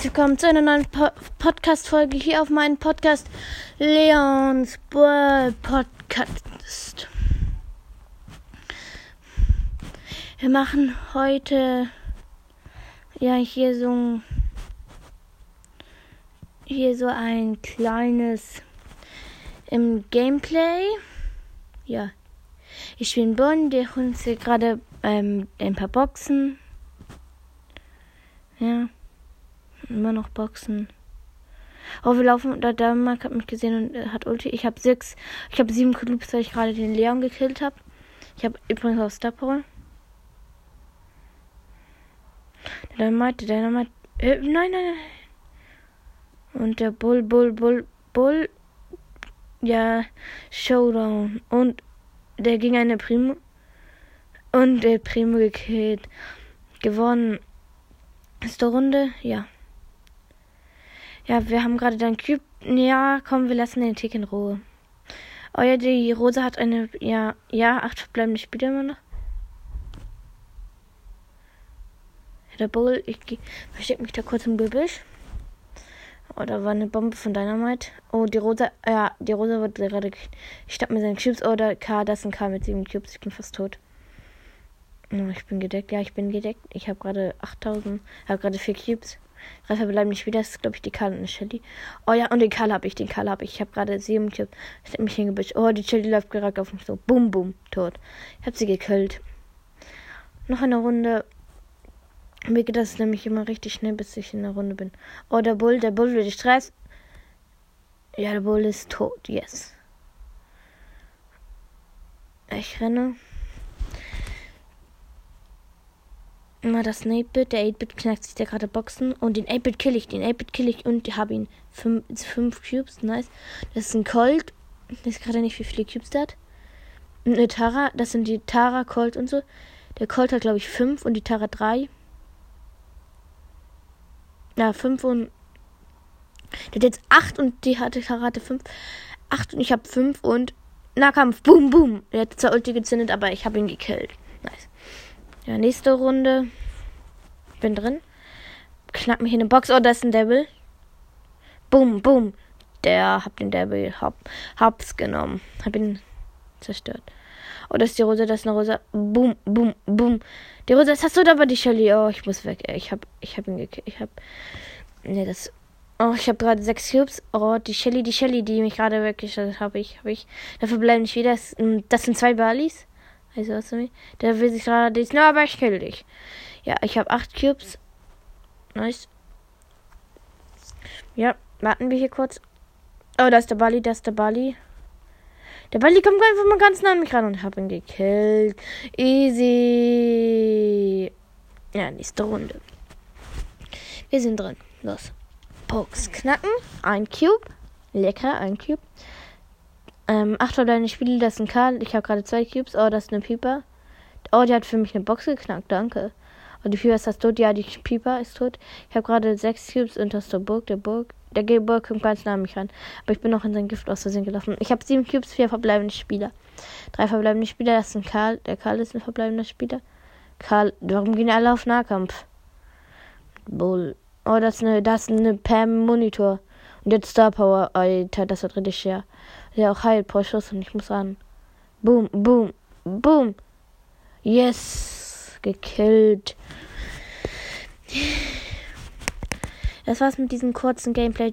Willkommen zu einer neuen po Podcast-Folge hier auf meinem Podcast Leons Ball Podcast. Wir machen heute ja hier so hier so ein kleines im Gameplay. Ja, ich spiele Bonn, der Hund hier gerade ähm, ein paar Boxen. Ja. Immer noch Boxen. Oh, wir laufen. Der Dänemark hat mich gesehen und hat Ulti. Ich habe sechs. Ich habe sieben Clubs, weil ich gerade den Leon gekillt habe. Ich habe übrigens auch Star Power. Der Dynamite, der Dynamite. Äh, nein, nein, nein. Und der Bull, Bull, Bull, Bull. Ja, Showdown. Und der ging eine Primo. Und der Primo gekillt. Gewonnen. Ist der Runde? Ja. Ja, wir haben gerade dein Cube. Ja, komm, wir lassen den Tick in Ruhe. Oh ja, die Rose hat eine. Ja, ja, acht verbleibende Spieler immer noch. Der Bull, ich verstecke mich da kurz im Gebüsch. Oh, da war eine Bombe von Dynamite. Oh, die Rosa, ja, die Rosa wird gerade. Ich schnapp mir seinen Cubes. Oh, der K, das ist ein K mit sieben Cubes. Ich bin fast tot. Oh, ich bin gedeckt. Ja, ich bin gedeckt. Ich habe gerade 8000. Ich habe gerade vier Cubes. Drei verbleiben nicht wieder. Das ist, glaube ich, die Karl und die Shelly. Oh ja, und den Karl habe ich. Den Karl habe ich. Ich habe gerade sieben Cubes. Ich habe mich hingebüscht. Oh, die Shelly läuft gerade auf mich so. Bum, bum. Tot. Ich habe sie gekillt. Noch eine Runde. Mir geht das nämlich immer richtig schnell, bis ich in der Runde bin. Oh, der Bull. Der Bull will Stress. Ja, der Bull ist tot. Yes. Ich renne. Immer das 8-Bit. Der 8-Bit knackt sich da gerade Boxen. Und den 8-Bit kill ich. Den 8-Bit kill ich und habe ihn. 5 Cubes. Nice. Das ist ein Colt. Ich weiß gerade nicht, wie viele Cubes der hat. Und eine Tara. Das sind die Tara, Colt und so. Der Colt hat, glaube ich, 5 und die Tara 3. Ja, 5 und. Der hat jetzt 8 und die hatte Tara hatte 5. 8 und ich habe 5 und. Nahkampf. Boom, boom. Er hat zwar Ulti gezündet, aber ich habe ihn gekillt. Nice. Ja, nächste Runde. Bin drin. Knapp mich in eine Box. Oh, da ist ein Devil. Boom, boom. Der hab den Devil hab, hab's genommen. Hab ihn zerstört. Oh, das ist die Rose, das ist eine Rose. Boom, boom, boom. Die Rose, das hast du da aber die Shelly. Oh, ich muss weg. Ich hab, ich hab ihn gekillt. Ich hab. Ne, das. Oh, ich habe gerade sechs Cubes. Oh, die Shelly, die Shelly, die mich gerade weggeschaltet habe ich, habe ich. Dafür bleiben nicht wieder. Das, das sind zwei Balis. Also, was du Der will sich gerade dieseln, aber ich kill dich. Ja, ich habe acht Cubes. Nice. Ja, warten wir hier kurz. Oh, da ist der Bali, da ist der Bali. Der Bali kommt einfach mal ganz nah an mich ran und hab ihn gekillt. Easy. Ja, nächste Runde. Wir sind drin. Los. Pokes knacken. Ein Cube. Lecker, ein Cube. Ähm, acht deine Spiele, das ist ein Karl. Ich habe gerade zwei Cubes. Oh, das ist eine Pieper. Oh, die hat für mich eine Box geknackt. Danke. Oh, die Pieper ist das tot. Ja, die Pieper ist tot. Ich habe gerade sechs Cubes und das ist der Burg. Der Burg. Der Burg kommt ganz nah an mich ran. Aber ich bin noch in sein Gift aus Versehen gelaufen. Ich habe sieben Cubes, vier verbleibende Spieler. Drei verbleibende Spieler. Das ist ein Karl. Der Karl ist ein verbleibender Spieler. Karl, warum gehen alle auf Nahkampf? Bull. Oh, das ist eine, das ist eine Pam Monitor. Und jetzt Star Power. Alter, das wird richtig schwer. Ja, auch heilt pro Schuss und ich muss ran. Boom, boom, boom. Yes. Gekillt. Das war's mit diesem kurzen Gameplay.